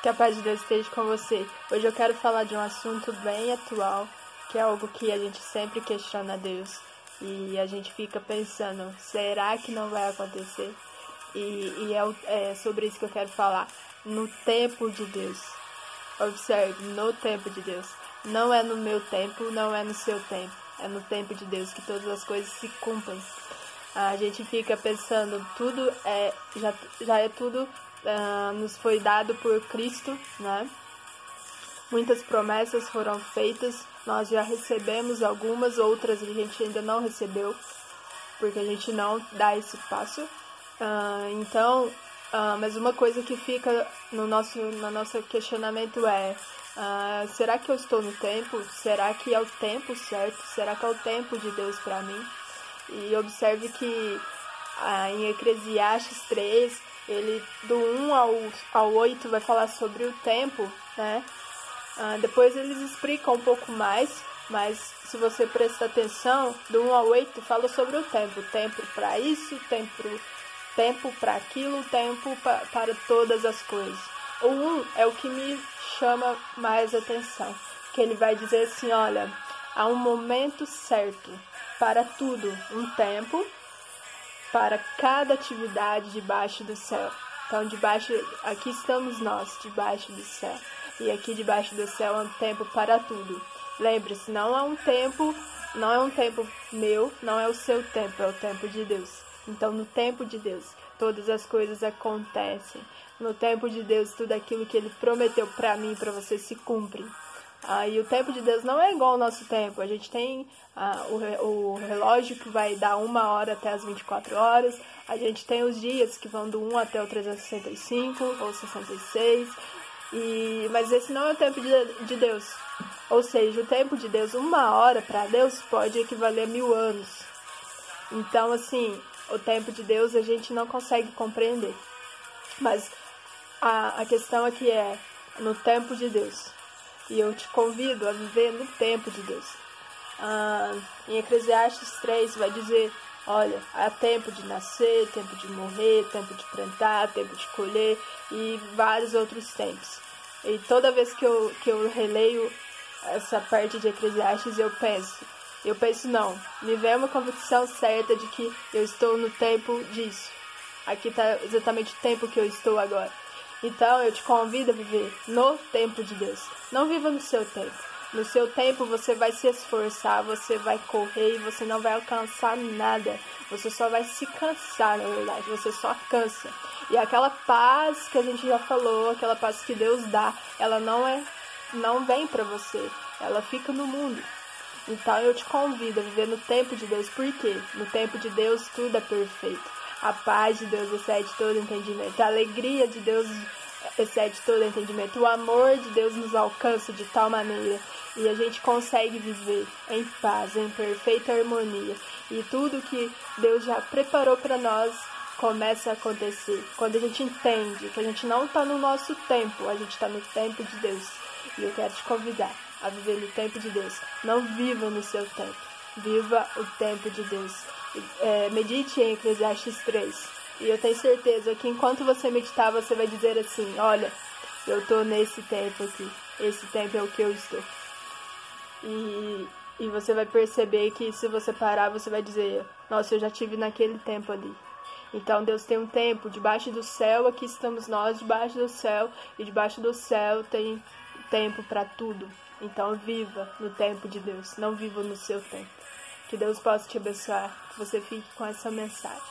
Que a paz de Deus esteja com você. Hoje eu quero falar de um assunto bem atual, que é algo que a gente sempre questiona a Deus e a gente fica pensando: será que não vai acontecer? E, e é, é sobre isso que eu quero falar. No tempo de Deus. Observe, no tempo de Deus. Não é no meu tempo, não é no seu tempo. É no tempo de Deus que todas as coisas se cumprem. A gente fica pensando, tudo é já, já é tudo uh, nos foi dado por Cristo, né? Muitas promessas foram feitas, nós já recebemos algumas, outras a gente ainda não recebeu, porque a gente não dá esse passo. Uh, então, uh, mas uma coisa que fica no nosso, no nosso questionamento é: uh, será que eu estou no tempo? Será que é o tempo certo? Será que é o tempo de Deus para mim? E observe que em Eclesiastes 3, ele do 1 ao, ao 8 vai falar sobre o tempo, né? Ah, depois eles explicam um pouco mais, mas se você prestar atenção, do 1 ao 8 fala sobre o tempo. Tempo para isso, tempo, tempo para aquilo, tempo pa, para todas as coisas. O 1 é o que me chama mais atenção, que ele vai dizer assim, olha, há um momento certo para tudo, um tempo para cada atividade debaixo do céu. Então, debaixo, aqui estamos nós, debaixo do céu. E aqui debaixo do céu é um tempo para tudo. Lembre-se, não é um tempo, não é um tempo meu, não é o seu tempo, é o tempo de Deus. Então, no tempo de Deus, todas as coisas acontecem. No tempo de Deus, tudo aquilo que ele prometeu para mim, para você se cumpre. Ah, e o tempo de Deus não é igual ao nosso tempo. A gente tem ah, o, o relógio que vai dar uma hora até as 24 horas. A gente tem os dias que vão do 1 até o 365 ou 66. E, mas esse não é o tempo de, de Deus. Ou seja, o tempo de Deus, uma hora para Deus pode equivaler a mil anos. Então, assim, o tempo de Deus a gente não consegue compreender. Mas a, a questão aqui é no tempo de Deus. E eu te convido a viver no tempo de Deus. Ah, em Eclesiastes 3 vai dizer: olha, há tempo de nascer, tempo de morrer, tempo de plantar, tempo de colher e vários outros tempos. E toda vez que eu, que eu releio essa parte de Eclesiastes, eu penso, eu penso não, me vem uma convicção certa de que eu estou no tempo disso. Aqui está exatamente o tempo que eu estou agora. Então eu te convido a viver no tempo de Deus. Não viva no seu tempo. No seu tempo você vai se esforçar, você vai correr e você não vai alcançar nada. Você só vai se cansar, na verdade. Você só cansa. E aquela paz que a gente já falou, aquela paz que Deus dá, ela não é não vem para você. Ela fica no mundo. Então eu te convido a viver no tempo de Deus. Por quê? No tempo de Deus tudo é perfeito. A paz de Deus excede todo entendimento. A alegria de Deus excede todo entendimento. O amor de Deus nos alcança de tal maneira e a gente consegue viver em paz, em perfeita harmonia. E tudo que Deus já preparou para nós começa a acontecer. Quando a gente entende que a gente não está no nosso tempo, a gente está no tempo de Deus. E eu quero te convidar a viver no tempo de Deus. Não viva no seu tempo. Viva o tempo de Deus é, medite em Eclesiastes 3. E eu tenho certeza que enquanto você meditar, você vai dizer assim: Olha, eu estou nesse tempo aqui. Esse tempo é o que eu estou. E, e você vai perceber que se você parar, você vai dizer: Nossa, eu já tive naquele tempo ali. Então Deus tem um tempo, debaixo do céu, aqui estamos nós, debaixo do céu, e debaixo do céu tem tempo para tudo. Então viva no tempo de Deus, não viva no seu tempo. Que Deus possa te abençoar, que você fique com essa mensagem.